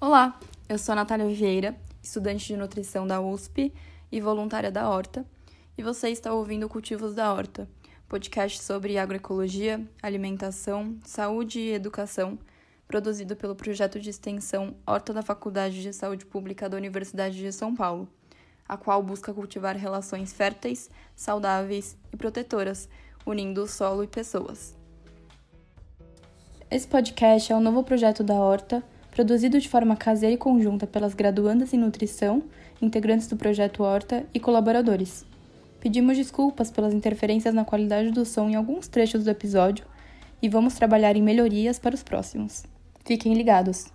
Olá, eu sou a Natália Vieira, estudante de nutrição da USP e voluntária da Horta, e você está ouvindo Cultivos da Horta, podcast sobre agroecologia, alimentação, saúde e educação, produzido pelo projeto de extensão Horta da Faculdade de Saúde Pública da Universidade de São Paulo, a qual busca cultivar relações férteis, saudáveis e protetoras, unindo o solo e pessoas. Esse podcast é um novo projeto da Horta produzido de forma caseira e conjunta pelas graduandas em nutrição, integrantes do projeto Horta e colaboradores. Pedimos desculpas pelas interferências na qualidade do som em alguns trechos do episódio e vamos trabalhar em melhorias para os próximos. Fiquem ligados!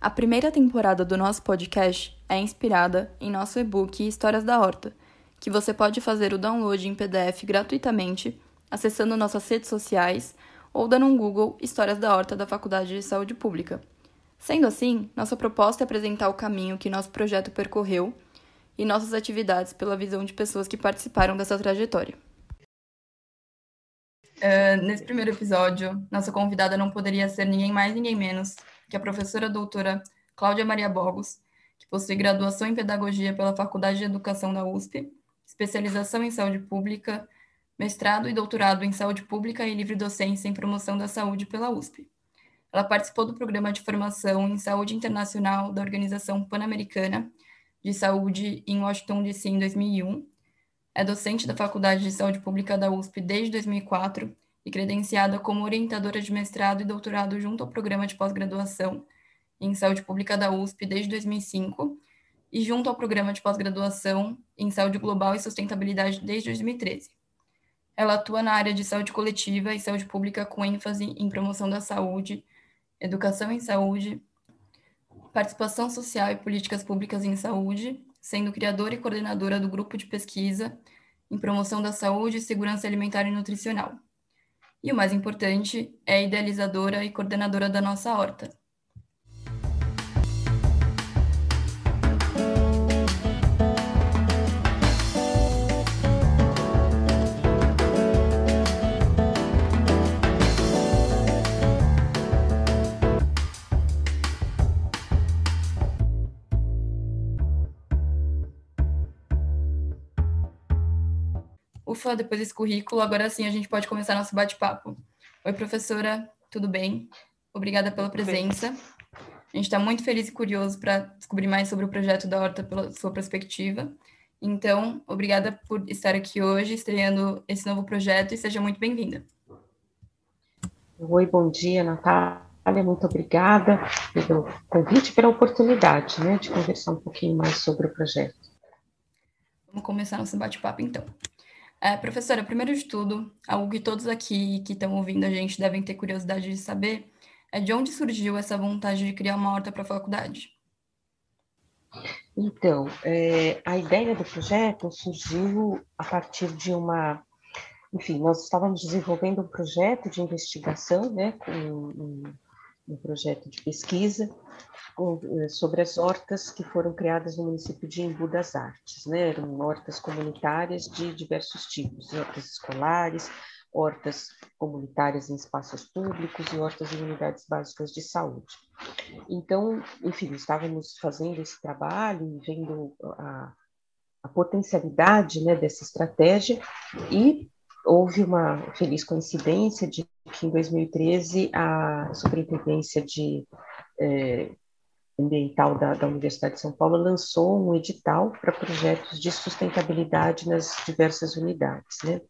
A primeira temporada do nosso podcast é inspirada em nosso e-book Histórias da Horta, que você pode fazer o download em PDF gratuitamente acessando nossas redes sociais ou dando um Google Histórias da Horta da Faculdade de Saúde Pública. Sendo assim, nossa proposta é apresentar o caminho que nosso projeto percorreu e nossas atividades pela visão de pessoas que participaram dessa trajetória. Uh, nesse primeiro episódio, nossa convidada não poderia ser ninguém mais, ninguém menos que a professora doutora Cláudia Maria Bogos, que possui graduação em Pedagogia pela Faculdade de Educação da USP, especialização em Saúde Pública mestrado e doutorado em Saúde Pública e Livre Docência em Promoção da Saúde pela USP. Ela participou do programa de formação em Saúde Internacional da Organização Pan-Americana de Saúde em Washington, D.C. em 2001. É docente da Faculdade de Saúde Pública da USP desde 2004 e credenciada como orientadora de mestrado e doutorado junto ao programa de pós-graduação em Saúde Pública da USP desde 2005 e junto ao programa de pós-graduação em Saúde Global e Sustentabilidade desde 2013. Ela atua na área de saúde coletiva e saúde pública com ênfase em promoção da saúde, educação em saúde, participação social e políticas públicas em saúde, sendo criadora e coordenadora do grupo de pesquisa em promoção da saúde, segurança alimentar e nutricional. E o mais importante, é idealizadora e coordenadora da nossa horta, Ufa, depois desse currículo, agora sim a gente pode começar nosso bate-papo. Oi, professora, tudo bem? Obrigada pela presença. A gente está muito feliz e curioso para descobrir mais sobre o projeto da Horta pela sua perspectiva. Então, obrigada por estar aqui hoje, estreando esse novo projeto, e seja muito bem-vinda. Oi, bom dia, Natália. Muito obrigada pelo convite e pela oportunidade né, de conversar um pouquinho mais sobre o projeto. Vamos começar nosso bate-papo, então. É, professora, primeiro de tudo, algo que todos aqui que estão ouvindo a gente devem ter curiosidade de saber é de onde surgiu essa vontade de criar uma horta para a faculdade? Então, é, a ideia do projeto surgiu a partir de uma. Enfim, nós estávamos desenvolvendo um projeto de investigação, né, com um, um projeto de pesquisa sobre as hortas que foram criadas no município de Embu das Artes, né? Eram hortas comunitárias de diversos tipos, hortas escolares, hortas comunitárias em espaços públicos e hortas em unidades básicas de saúde. Então, enfim, estávamos fazendo esse trabalho e vendo a, a potencialidade né, dessa estratégia e houve uma feliz coincidência de que em 2013 a Superintendência de eh, ambiental da, da, Universidade de São Paulo lançou um edital para projetos de sustentabilidade nas diversas unidades, né?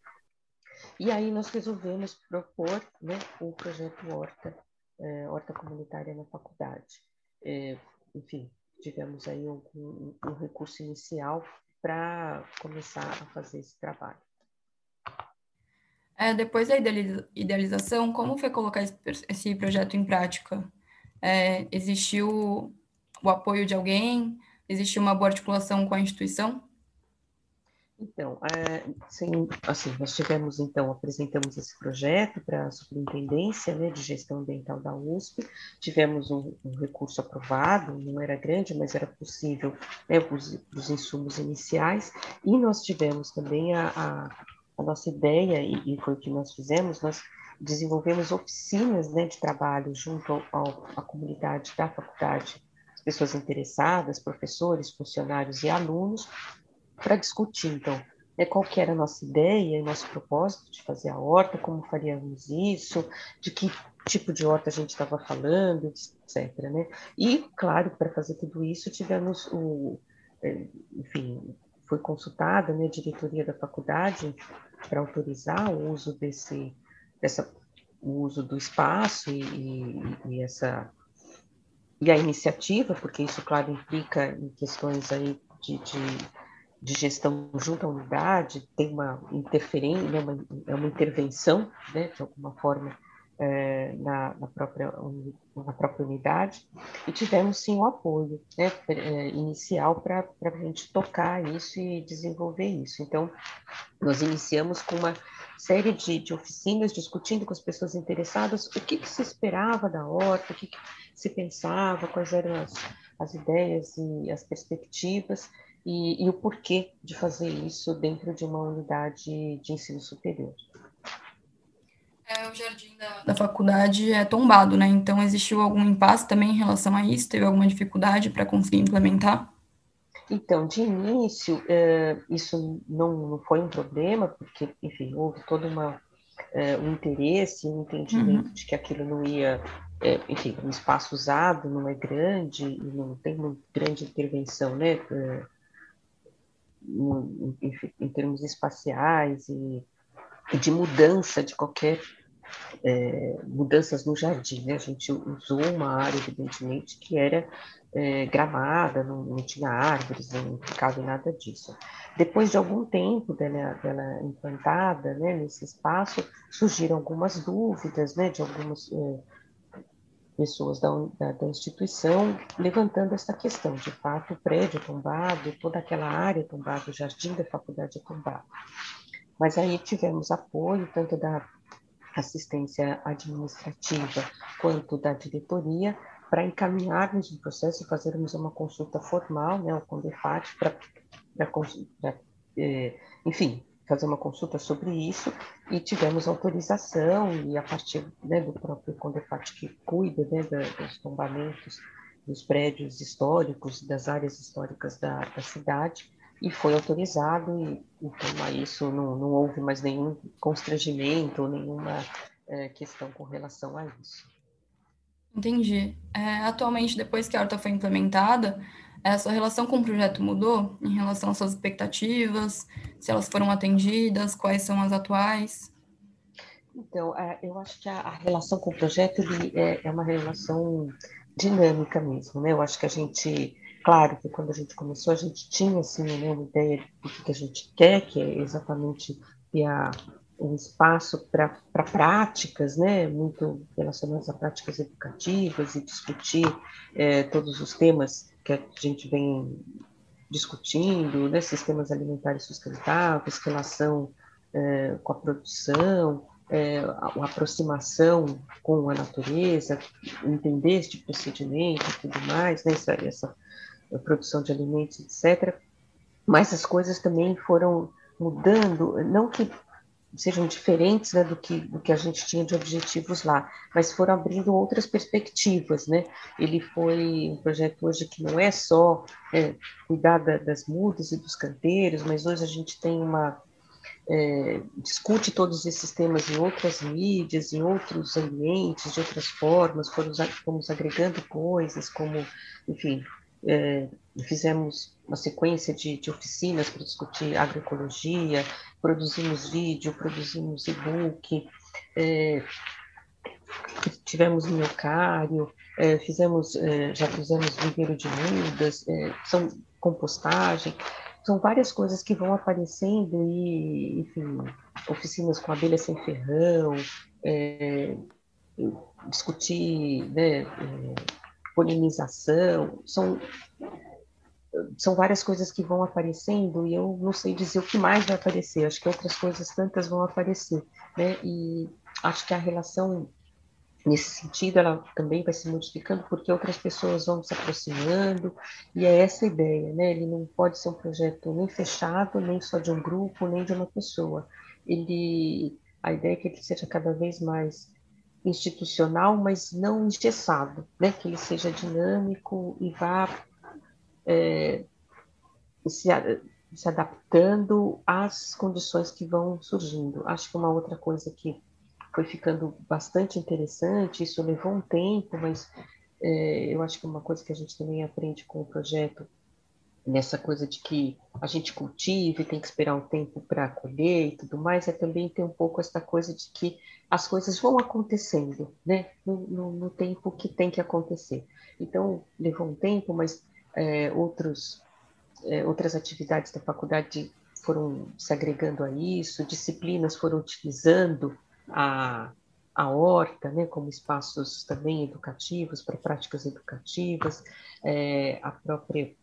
E aí nós resolvemos propor né, o projeto Horta, é, Horta Comunitária na faculdade. É, enfim, tivemos aí um, um, um recurso inicial para começar a fazer esse trabalho. É, depois da idealização, como foi colocar esse projeto em prática? É, existiu o apoio de alguém? Existe uma boa articulação com a instituição? Então, é, sim, assim, nós tivemos, então, apresentamos esse projeto para a Superintendência né, de Gestão Ambiental da USP, tivemos um, um recurso aprovado, não era grande, mas era possível né, os, os insumos iniciais, e nós tivemos também a, a, a nossa ideia, e, e, foi o que nós fizemos, nós desenvolvemos oficinas né, de trabalho junto à comunidade da faculdade, as pessoas interessadas, professores, funcionários e alunos, para discutir, então, né, qual que era a nossa ideia, nosso propósito de fazer a horta, como faríamos isso, de que tipo de horta a gente estava falando, etc. Né? E, claro, para fazer tudo isso, tivemos o, é, enfim, foi consultada né, a diretoria da faculdade para autorizar o uso desse, dessa, o uso do espaço e, e, e, essa e a iniciativa, porque isso, claro, implica em questões aí de, de, de gestão junto à unidade, tem uma interferência, né, uma, é uma intervenção, né, de alguma forma, é, na, na, própria, na própria unidade, e tivemos sim o apoio né, é, inicial para a gente tocar isso e desenvolver isso. Então, nós iniciamos com uma série de, de oficinas discutindo com as pessoas interessadas o que, que se esperava da horta, o que, que se pensava, quais eram as, as ideias e as perspectivas, e, e o porquê de fazer isso dentro de uma unidade de ensino superior é, o jardim da, da faculdade é tombado, né? Então, existiu algum impasse também em relação a isso? Teve alguma dificuldade para conseguir implementar? Então, de início, é, isso não, foi um problema, porque, enfim, houve todo uma, é, um interesse, um entendimento uhum. de que aquilo não ia, é, enfim, um espaço usado não é grande e não tem uma grande intervenção, né, é, em, em termos espaciais e de mudança de qualquer é, mudanças no jardim. Né? A gente usou uma área, evidentemente, que era é, gramada, não, não, tinha árvores, não ficava nada disso. Depois de algum tempo dela, dela implantada né, nesse espaço, surgiram algumas dúvidas né, de algumas é, pessoas da, da, da, instituição levantando essa questão. De fato, o prédio tombado, toda aquela área tombada, o jardim da faculdade é tombado. Mas aí tivemos apoio tanto da assistência administrativa quanto da diretoria para encaminharmos o processo e fazermos uma consulta formal, né, ao Condefat, para, é, enfim, fazer uma consulta sobre isso. E tivemos autorização e a partir né, do próprio Condefat que cuida né, dos tombamentos dos prédios históricos, das áreas históricas da, da cidade, e foi autorizado, e então a isso não, não houve mais nenhum constrangimento, nenhuma é, questão com relação a isso. Entendi. É, atualmente, depois que a horta foi implementada, a sua relação com o projeto mudou em relação às suas expectativas, se elas foram atendidas, quais são as atuais? Então, é, eu acho que a, relação com o projeto é, é, uma relação dinâmica mesmo, né? Eu acho que a gente Claro que quando a gente começou, a gente tinha assim, uma ideia do que a gente quer, que é exatamente a, um espaço para práticas, né, muito relacionadas a práticas educativas e discutir é, todos os temas que a gente vem discutindo, né, sistemas alimentares sustentáveis, relação é, com a produção, é, a, aproximação com a natureza, entender este procedimento e tudo mais, né, essa, essa produção de alimentos, etc. Mas as coisas também foram mudando, não que sejam diferentes né, do, que, do que a gente tinha de objetivos lá, mas foram abrindo outras perspectivas, né? Ele foi um projeto hoje que não é só é, cuidar da, das mudas e dos canteiros, mas hoje a gente tem uma é, discute todos esses temas em outras mídias, em outros ambientes, de outras formas, fomos, fomos agregando coisas como, enfim, é, fizemos uma sequência de, de oficinas para discutir agroecologia, produzimos vídeo, produzimos e-book, é, tivemos minhocário, é, fizemos, é, já fizemos viveiro de mudas, é, são compostagem, são várias coisas que vão aparecendo e, enfim, oficinas com abelha sem ferrão, é, discutir né, polinização, são, são várias coisas que vão aparecendo e eu não sei dizer o que mais vai aparecer, acho que outras coisas tantas vão aparecer, né? E acho que a relação nesse sentido ela também vai se modificando porque outras pessoas vão se aproximando e é essa a ideia, né? Ele não pode ser um projeto nem fechado, nem só de um grupo, nem de uma pessoa. Ele a ideia é que ele seja cada vez mais institucional, mas não engessado, né? que ele seja dinâmico e vá é, se, se adaptando às condições que vão surgindo. Acho que uma outra coisa que foi ficando bastante interessante, isso levou um tempo, mas é, eu acho que uma coisa que a gente também aprende com o projeto, nessa coisa de que a gente cultiva e tem que esperar um tempo para colher e tudo mais, é também ter um pouco essa coisa de que as coisas vão acontecendo, né, no, no, no tempo que tem que acontecer. Então, levou um tempo, mas é, outros, é, outras atividades da faculdade foram se agregando a isso, disciplinas foram utilizando a, a horta, né, como espaços também educativos, para práticas educativas, é, a própria,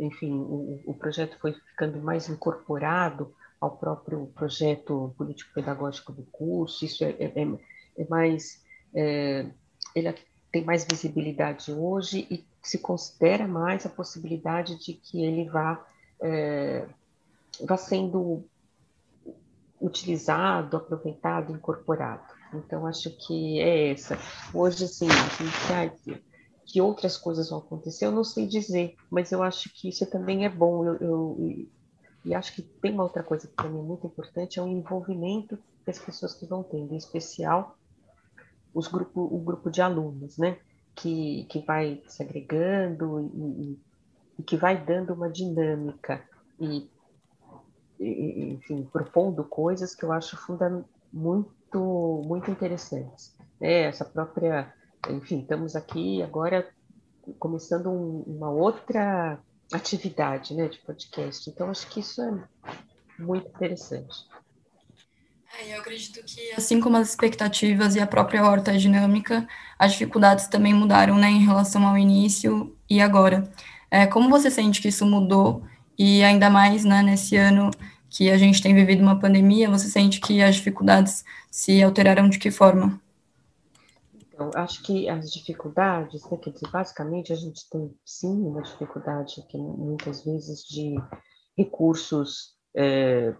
enfim, o, o, projeto foi ficando mais incorporado ao próprio projeto político-pedagógico do curso, isso é, é, é, mais, é, ele tem mais visibilidade hoje e se considera mais a possibilidade de que ele vá, é, vá sendo utilizado, aproveitado, incorporado. Então, acho que é essa. Hoje, assim, que, que outras coisas vão acontecer, eu não sei dizer, mas eu acho que isso também é bom. Eu, eu e acho que tem uma outra coisa que para mim é muito importante, é o envolvimento que as pessoas que vão tendo, em especial os grupo, o grupo de alunos, né? Que, que vai se agregando e, e que vai dando uma dinâmica e enfim, propondo coisas que eu acho funda muito, muito interessantes. É, essa própria, enfim, estamos aqui agora começando um, uma outra atividade, né, de podcast. Então, acho que isso é muito interessante. É, eu acredito que, assim como as expectativas e a própria horta dinâmica, as dificuldades também mudaram, né, em relação ao início e agora. É, como você sente que isso mudou e ainda mais, né, nesse ano que a gente tem vivido uma pandemia, você sente que as dificuldades se alteraram de que forma? Então, acho que as dificuldades, né, quer dizer, basicamente a gente tem sim uma dificuldade que muitas vezes de recursos é,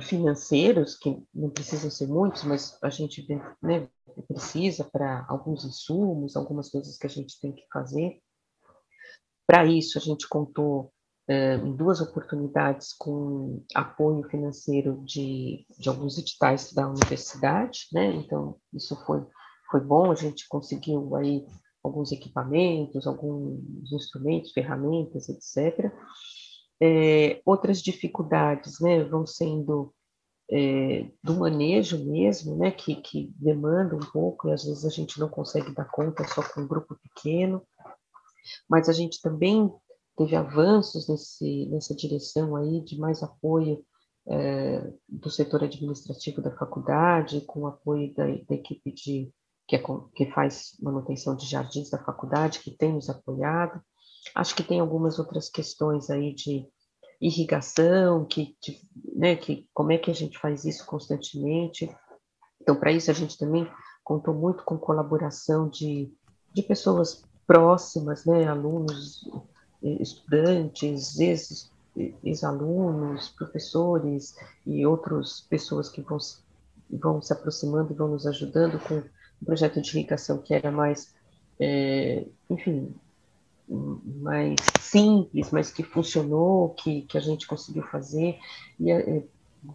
financeiros, que não precisam ser muitos, mas a gente né, precisa para alguns insumos, algumas coisas que a gente tem que fazer. Para isso, a gente contou eh, em duas oportunidades com apoio financeiro de, de alguns editais da universidade, né? Então, isso foi, foi bom, a gente conseguiu aí alguns equipamentos, alguns instrumentos, ferramentas, etc. É, outras dificuldades, né, vão sendo é, do manejo mesmo, né, que, que demanda um pouco, e às vezes a gente não consegue dar conta só com um grupo pequeno, mas a gente também teve avanços nesse, nessa direção aí de mais apoio é, do setor administrativo da faculdade, com apoio da, da equipe de, que, é, que faz manutenção de jardins da faculdade, que tem nos apoiado. Acho que tem algumas outras questões aí de irrigação, que, de, né, que como é que a gente faz isso constantemente. Então, para isso, a gente também contou muito com colaboração de, de pessoas próximas, né, alunos estudantes, ex-alunos, professores e outras pessoas que vão, vão se aproximando e vão nos ajudando com o projeto de irrigação que era mais, é, enfim, mais simples, mas que funcionou, que, que a gente conseguiu fazer, e é,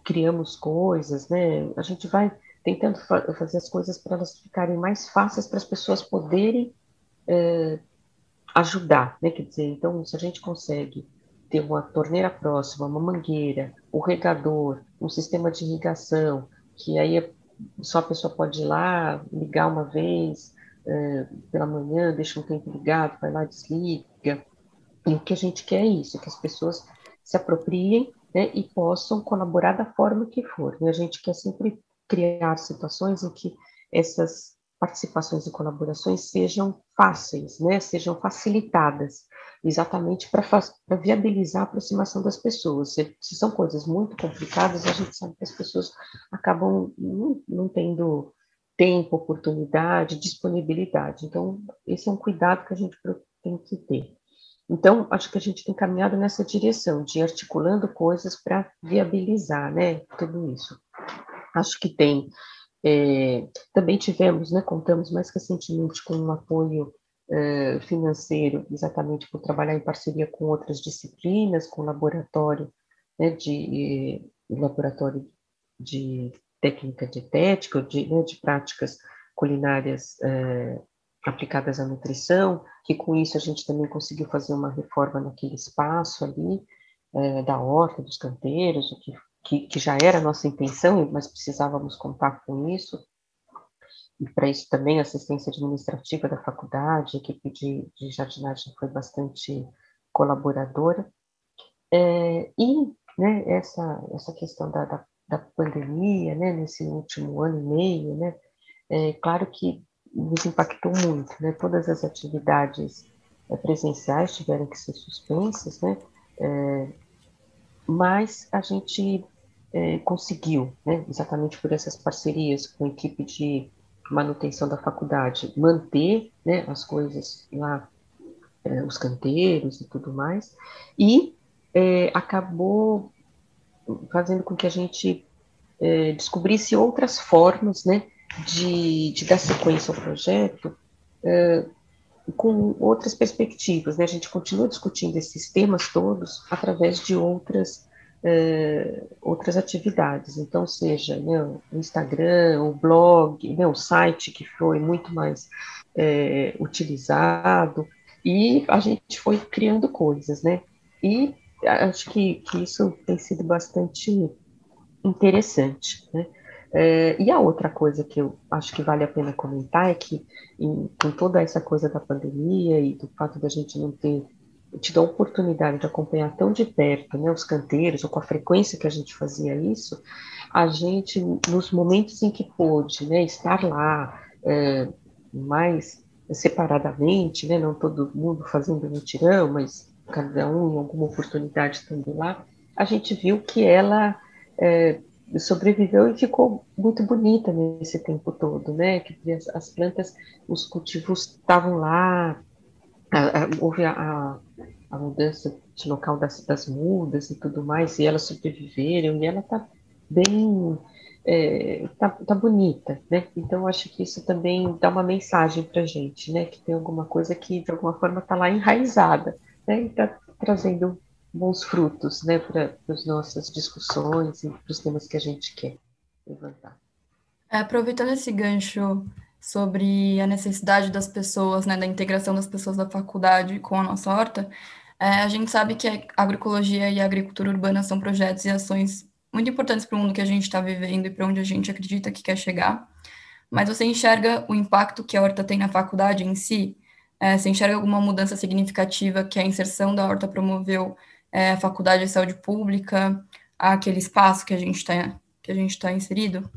criamos coisas, né? A gente vai tentando fa fazer as coisas para elas ficarem mais fáceis para as pessoas poderem é, ajudar, né? Quer dizer, então, se a gente consegue ter uma torneira próxima, uma mangueira, o regador, um sistema de irrigação, que aí é, só a pessoa pode ir lá, ligar uma vez é, pela manhã, deixa um tempo ligado, vai lá, desliga. E o que a gente quer é isso, que as pessoas se apropriem né, e possam colaborar da forma que for. E a gente quer sempre criar situações em que essas participações e colaborações sejam fáceis, né, sejam facilitadas, exatamente para viabilizar a aproximação das pessoas. Se, se, são coisas muito complicadas, a gente sabe que as pessoas acabam não, não tendo tempo, oportunidade, disponibilidade. Então, esse é um cuidado que a gente tem que ter. Então, acho que a gente tem caminhado nessa direção, de articulando coisas para viabilizar, né, tudo isso. acho que tem. É, também tivemos, né, contamos mais recentemente com um apoio é, financeiro, exatamente por trabalhar em parceria com outras disciplinas, com laboratório né, de laboratório de técnica dietética, de, né, de práticas culinárias é, aplicadas à nutrição, que com isso a gente também conseguiu fazer uma reforma naquele espaço ali, da horta, dos canteiros, o que, que, que já era a nossa intenção, mas precisávamos contar com isso. E para isso também assistência administrativa da faculdade, a equipe de, de jardinagem foi bastante colaboradora. É, e né, essa, essa questão da, da, da pandemia, né, nesse último ano e meio, né, é claro que nos impactou muito, né, todas as atividades é, presenciais tiveram que ser suspensas, né, é, mas a gente é, conseguiu, né, exatamente por essas parcerias com a equipe de manutenção da faculdade, manter né, as coisas lá, é, os canteiros e tudo mais, e é, acabou fazendo com que a gente é, descobrisse outras formas né, de, de, dar sequência ao projeto é, com outras perspectivas. Né? A gente continua discutindo esses temas todos através de outras, é, outras atividades. Então, seja né, o Instagram, o blog, né, o site que foi muito mais é, utilizado, e a gente foi criando coisas, né? E acho que, que isso tem sido bastante interessante, né? É, e a outra coisa que eu acho que vale a pena comentar é que, em, com toda essa coisa da pandemia e do fato da gente não ter tido a oportunidade de acompanhar tão de perto né, os canteiros, ou com a frequência que a gente fazia isso, a gente, nos momentos em que pôde né, estar lá é, mais separadamente, né, não todo mundo fazendo mutirão, mas cada um em alguma oportunidade estando lá, a gente viu que ela é, sobreviveu e ficou muito bonita nesse tempo todo, né? Que as, as plantas, os cultivos estavam lá, a, a, houve a, a, mudança de local das, das mudas e tudo mais, e elas sobreviveram, e ela está bem, é, tá, tá, bonita, né? Então acho que isso também dá uma mensagem para gente, né? Que tem alguma coisa que de alguma forma está lá enraizada né, e está trazendo bons frutos né, para as nossas discussões e para os temas que a gente quer levantar. É, aproveitando esse gancho sobre a necessidade das pessoas, né, da integração das pessoas da faculdade com a nossa horta, é, a gente sabe que a agroecologia e a agricultura urbana são projetos e ações muito importantes para o mundo que a gente está vivendo e para onde a gente acredita que quer chegar. Mas você enxerga o impacto que a horta tem na faculdade em si? É, você enxerga alguma mudança significativa que a inserção da horta promoveu é, a faculdade de saúde pública, aquele espaço que a gente está está inserido?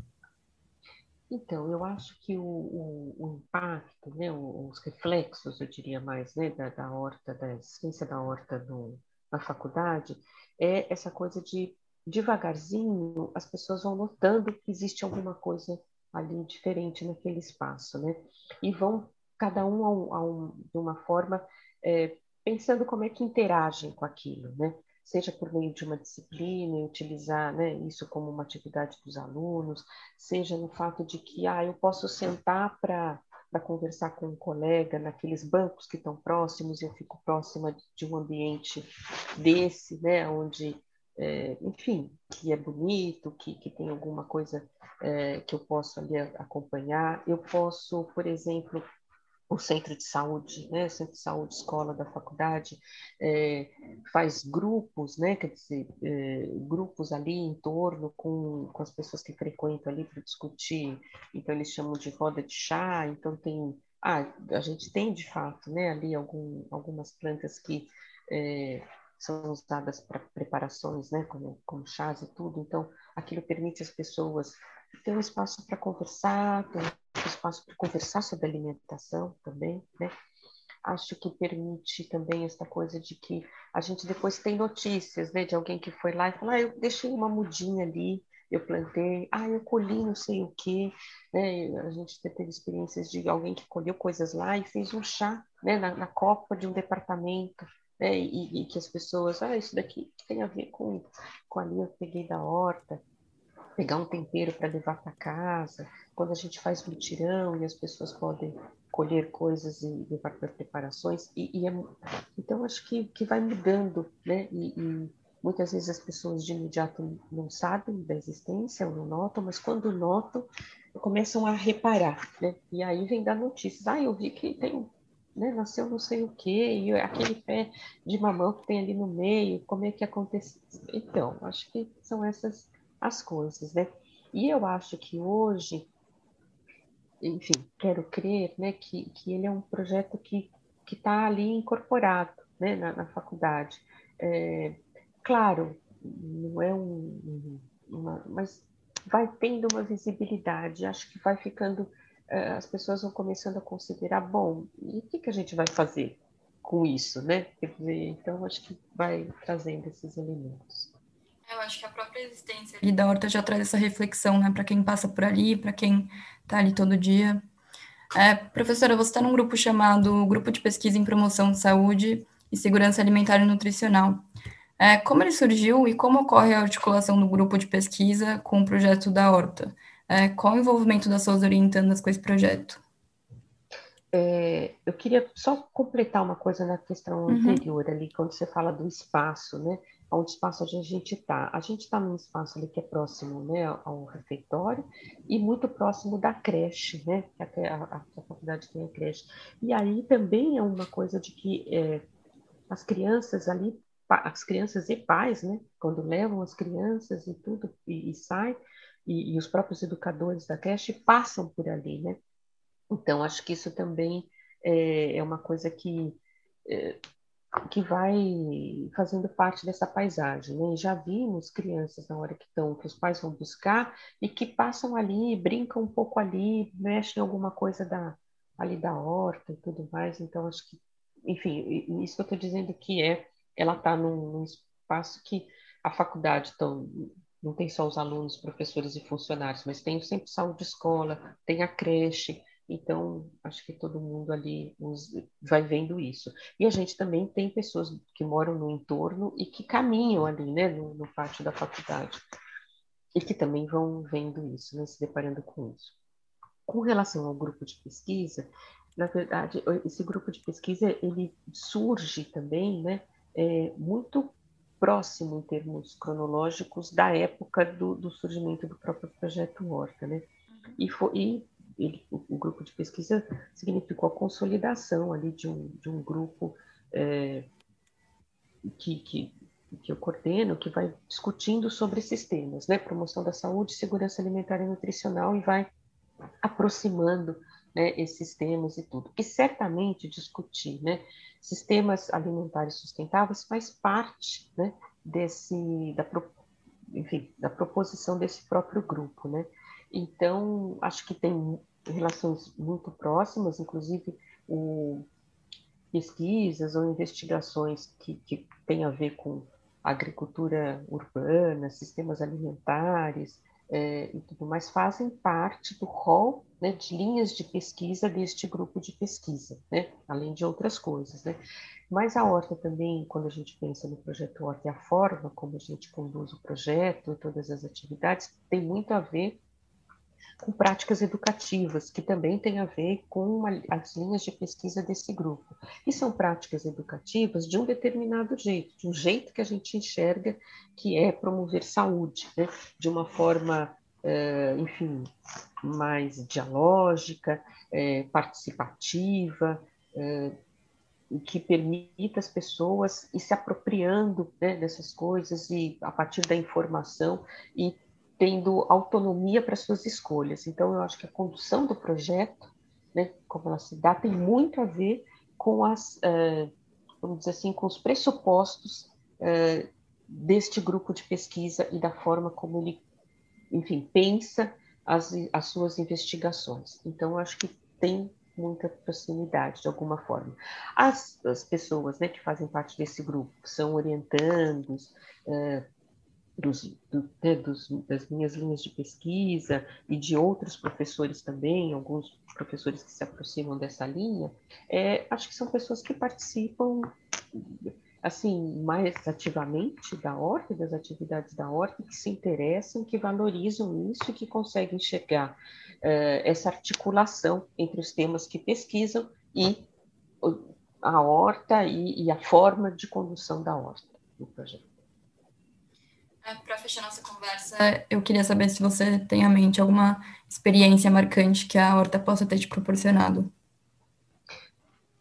Então, eu acho que o, o, o impacto, né, os reflexos, eu diria mais, né, da, da horta, da existência da horta no, na faculdade, é essa coisa de, devagarzinho, as pessoas vão notando que existe alguma coisa ali diferente naquele espaço, né? E vão cada um, a um, a um, de uma forma, é, pensando como é que interagem com aquilo, né? Seja por meio de uma disciplina, utilizar né, isso como uma atividade dos alunos, seja no fato de que ah, eu posso sentar para conversar com um colega naqueles bancos que estão próximos, eu fico próxima de um ambiente desse, né, onde, é, enfim, que é bonito, que, que tem alguma coisa é, que eu posso ali acompanhar. Eu posso, por exemplo, o centro de saúde, né, centro de saúde, escola da faculdade, é, faz grupos, né, quer dizer, é, grupos ali em torno com, com as pessoas que frequentam ali para discutir, então eles chamam de roda de chá, então tem, ah, a gente tem de fato, né, ali algum, algumas plantas que é, são usadas para preparações, né, como, como chás e tudo, então aquilo permite às pessoas ter um espaço para conversar, ter espaço para conversar sobre alimentação também, né? Acho que permite também essa coisa de que a gente depois tem notícias, né, de alguém que foi lá e falou, ah, eu deixei uma mudinha ali, eu plantei, ah, eu colhi não sei o quê, né? A gente teve experiências de alguém que colheu coisas lá e fez um chá, né, na, na copa de um departamento, né? E, e, que as pessoas, ah, isso daqui tem a ver com, com ali eu peguei da horta. Pegar um tempero para levar para casa, quando a gente faz mutirão e as pessoas podem colher coisas e levar para preparações. E, e é, então, acho que, que vai mudando, né? E, e, muitas vezes as pessoas de imediato não sabem da existência ou não notam, mas quando notam, começam a reparar, né? E aí vem dar notícias. Ah, eu vi que tem né, nasceu não sei o quê, e aquele pé de mamão que tem ali no meio, como é que aconteceu? Então, acho que são essas as coisas, né? E eu acho que hoje, enfim, quero crer, né, que, que ele é um projeto que que está ali incorporado, né, na, na faculdade. É, claro, não é um, uma, mas vai tendo uma visibilidade, acho que vai ficando é, as pessoas vão começando a considerar, bom, e o que, que a gente vai fazer com isso, né? Quer dizer, então acho que vai trazendo esses elementos. Eu acho que a própria existência ali da horta já traz essa reflexão, né, para quem passa por ali, para quem está ali todo dia. É, professora, você está num grupo chamado Grupo de Pesquisa em Promoção de Saúde e Segurança Alimentar e Nutricional. É, como ele surgiu e como ocorre a articulação do grupo de pesquisa com o projeto da Horta? É, qual o envolvimento das suas orientandas com esse projeto? É, eu queria só completar uma coisa na questão uhum. anterior ali, quando você fala do espaço, né? Onde espaço onde a gente está. A gente está num espaço ali que é próximo né, ao refeitório e muito próximo da creche, né? Que a, a, a faculdade tem a creche. E aí também é uma coisa de que é, as crianças ali, as crianças e pais, né? Quando levam as crianças e tudo e, e saem, e, e os próprios educadores da creche passam por ali, né? Então, acho que isso também é, é uma coisa que, é, que vai fazendo parte dessa paisagem. Né? Já vimos crianças na hora que estão, que os pais vão buscar e que passam ali, brincam um pouco ali, mexem alguma coisa da, ali da horta e tudo mais. Então, acho que, enfim, isso que eu estou dizendo que é, ela está num, num espaço que a faculdade tão, não tem só os alunos, professores e funcionários, mas tem sempre saúde de escola, tem a creche, então acho que todo mundo ali vai vendo isso. E a gente também tem pessoas que moram no entorno e que caminham ali, né, no, no pátio da faculdade, e que também vão vendo isso, né, se deparando com isso. Com relação ao grupo de pesquisa, na verdade, esse grupo de pesquisa ele surge também, né, é, muito próximo em termos cronológicos da época do, do surgimento do próprio projeto Horta, né? Uhum. E, foi, e ele, o, grupo de pesquisa significou a consolidação ali de um, de um grupo é, que, que, que eu coordeno, que vai discutindo sobre esses temas, né? Promoção da saúde, segurança alimentar e nutricional e vai aproximando né, esses temas e tudo. E certamente discutir né, sistemas alimentares sustentáveis faz parte né, desse, da, enfim, da proposição desse próprio grupo. Né? Então, acho que tem relações muito próximas, inclusive o, pesquisas ou investigações que, que têm a ver com agricultura urbana, sistemas alimentares, é, e tudo mais fazem parte do rol né, de linhas de pesquisa deste grupo de pesquisa, né, além de outras coisas. Né. Mas a Horta também, quando a gente pensa no projeto Horta e a forma como a gente conduz o projeto todas as atividades, tem muito a ver com práticas educativas, que também tem a ver com as linhas de pesquisa desse grupo. E são práticas educativas de um determinado jeito, de um jeito que a gente enxerga que é promover saúde, né? de uma forma, é, enfim, mais dialógica, é, participativa, é, que permita as pessoas ir se apropriando né, dessas coisas e a partir da informação e tendo autonomia para suas escolhas. Então, eu acho que a condução do projeto, né, como ela se dá, tem muito a ver com as, uh, vamos dizer assim, com os pressupostos uh, deste grupo de pesquisa e da forma como ele, enfim, pensa as, as suas investigações. Então, eu acho que tem muita proximidade, de alguma forma. As, as pessoas né, que fazem parte desse grupo são orientandos, uh, dos, do, né, dos, das minhas linhas de pesquisa e de outros professores também, alguns professores que se aproximam dessa linha, é, acho que são pessoas que participam assim, mais ativamente da horta, das atividades da horta, que se interessam, que valorizam isso e que conseguem enxergar uh, essa articulação entre os temas que pesquisam e a horta e, e a forma de condução da horta no projeto. É, Para fechar nossa conversa, eu queria saber se você tem à mente alguma experiência marcante que a horta possa ter te proporcionado.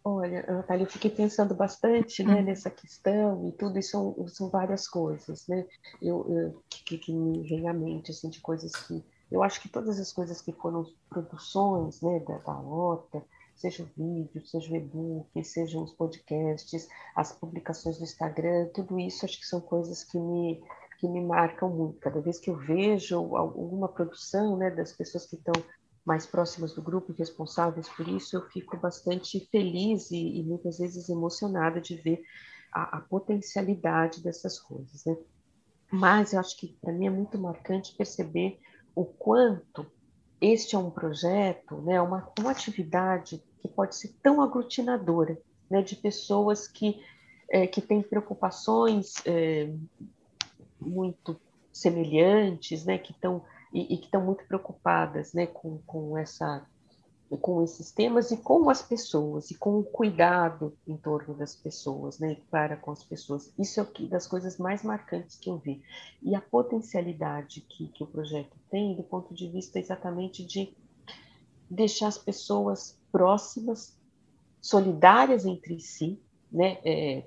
Olha, Natália, eu fiquei pensando bastante né, hum. nessa questão e tudo, e são, são várias coisas né, eu, eu que, que, me vem à mente, assim, de coisas que... Eu acho que todas as coisas que foram produções né, da, da horta, seja o vídeo, seja o e-book, sejam os podcasts, as publicações no Instagram, tudo isso acho que são coisas que me, que me marcam muito. Cada vez que eu vejo alguma produção né, das pessoas que estão mais próximas do grupo e responsáveis por isso, eu fico bastante feliz e, e muitas vezes emocionada de ver a, a potencialidade dessas coisas. Né? Mas eu acho que para mim é muito marcante perceber o quanto este é um projeto, né, uma, uma atividade que pode ser tão aglutinadora, né, de pessoas que, é, que têm preocupações é, muito semelhantes, né, que estão e, e que estão muito preocupadas, né, com, com essa com esses temas e com as pessoas e com o cuidado em torno das pessoas, né, para com as pessoas. Isso é que das coisas mais marcantes que eu vi. E a potencialidade que, que o projeto tem do ponto de vista exatamente de deixar as pessoas próximas, solidárias entre si, né, é,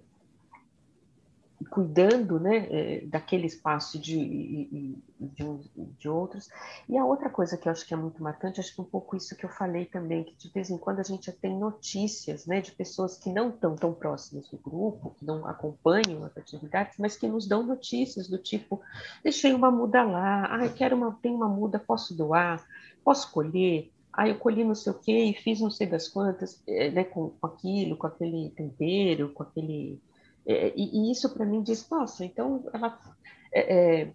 cuidando né, é, daquele espaço de, de, de, outros. E a outra coisa que eu acho que é muito marcante, acho que um pouco isso que eu falei também, que de vez em quando a gente tem notícias né, de pessoas que não estão tão próximas do grupo, que não acompanham as atividades, mas que nos dão notícias do tipo, deixei uma muda lá, ah, quero uma, tem uma muda, posso doar, posso colher, ah, eu colhi não sei o quê e fiz não sei das quantas, é, né, com, com aquilo, com aquele tempero, com aquele é, e, e, isso para mim diz, nossa, então ela, é, é,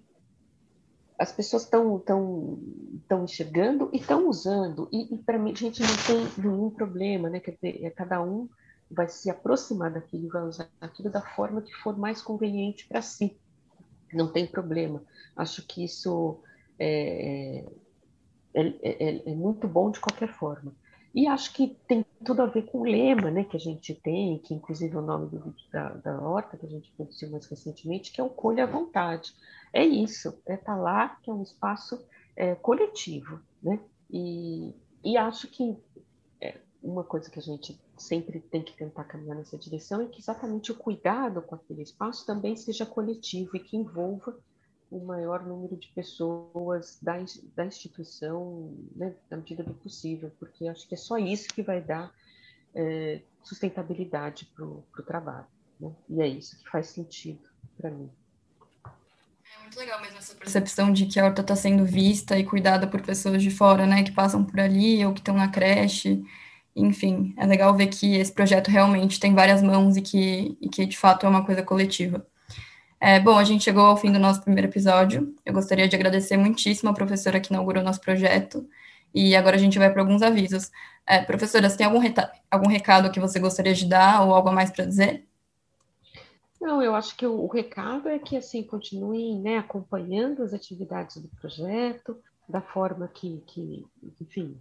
as pessoas estão tão, tão enxergando e estão usando, e, e para mim a gente não tem nenhum problema, né? É, cada um vai se aproximar daquilo, vai usar aquilo da forma que for mais conveniente para si. Não tem problema. Acho que isso é, é, é, é muito bom de qualquer forma. E acho que tem tudo a ver com o lema né, que a gente tem, que inclusive é o nome do vídeo da, da Horta, que a gente produziu mais recentemente, que é o Colha à Vontade. É isso, é estar tá lá, que é um espaço é, coletivo. Né? E, e acho que é, uma coisa que a gente sempre tem que tentar caminhar nessa direção é que exatamente o cuidado com aquele espaço também seja coletivo e que envolva o maior número de pessoas da, da instituição, né, na medida do possível, porque acho que é só isso que vai dar é, sustentabilidade para o trabalho. Né? E é isso que faz sentido para mim. É muito legal mesmo essa percepção de que a horta está sendo vista e cuidada por pessoas de fora, né, que passam por ali ou que estão na creche. Enfim, é legal ver que esse projeto realmente tem várias mãos e que, e que de fato é uma coisa coletiva. É, bom, a gente chegou ao fim do nosso primeiro episódio. Eu gostaria de agradecer muitíssimo a professora que inaugurou nosso projeto. E agora a gente vai para alguns avisos. É, professora, você tem algum, algum recado que você gostaria de dar ou algo a mais para dizer? Não, eu acho que o, o, recado é que assim continuem né, acompanhando as atividades do projeto da forma que, que enfim,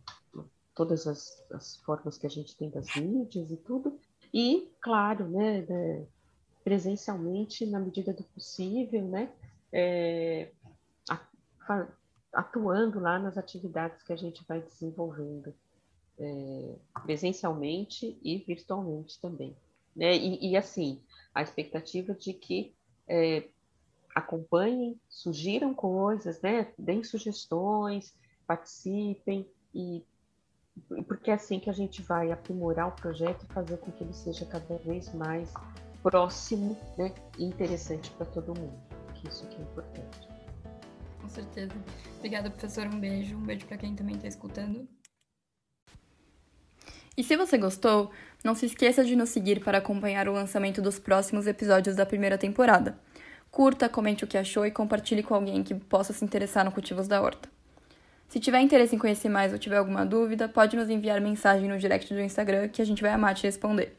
todas as, as formas que a gente tem das mídias e tudo. E, claro, né, né presencialmente na medida do possível, né? É, atuando lá nas atividades que a gente vai desenvolvendo, é, presencialmente e virtualmente também. Né? E, e, assim, a expectativa de que é, acompanhem, sugiram coisas, né? deem sugestões, participem, e porque é assim que a gente vai aprimorar o projeto e fazer com que ele seja cada vez mais próximo né, e interessante para todo mundo. Que isso que é importante. Com certeza. Obrigada, professor. Um beijo. Um beijo para quem também está escutando. E se você gostou, não se esqueça de nos seguir para acompanhar o lançamento dos próximos episódios da primeira temporada. Curta, comente o que achou e compartilhe com alguém que possa se interessar no Cultivos da Horta. Se tiver interesse em conhecer mais ou tiver alguma dúvida, pode nos enviar mensagem no direct do Instagram que a gente vai amar te responder.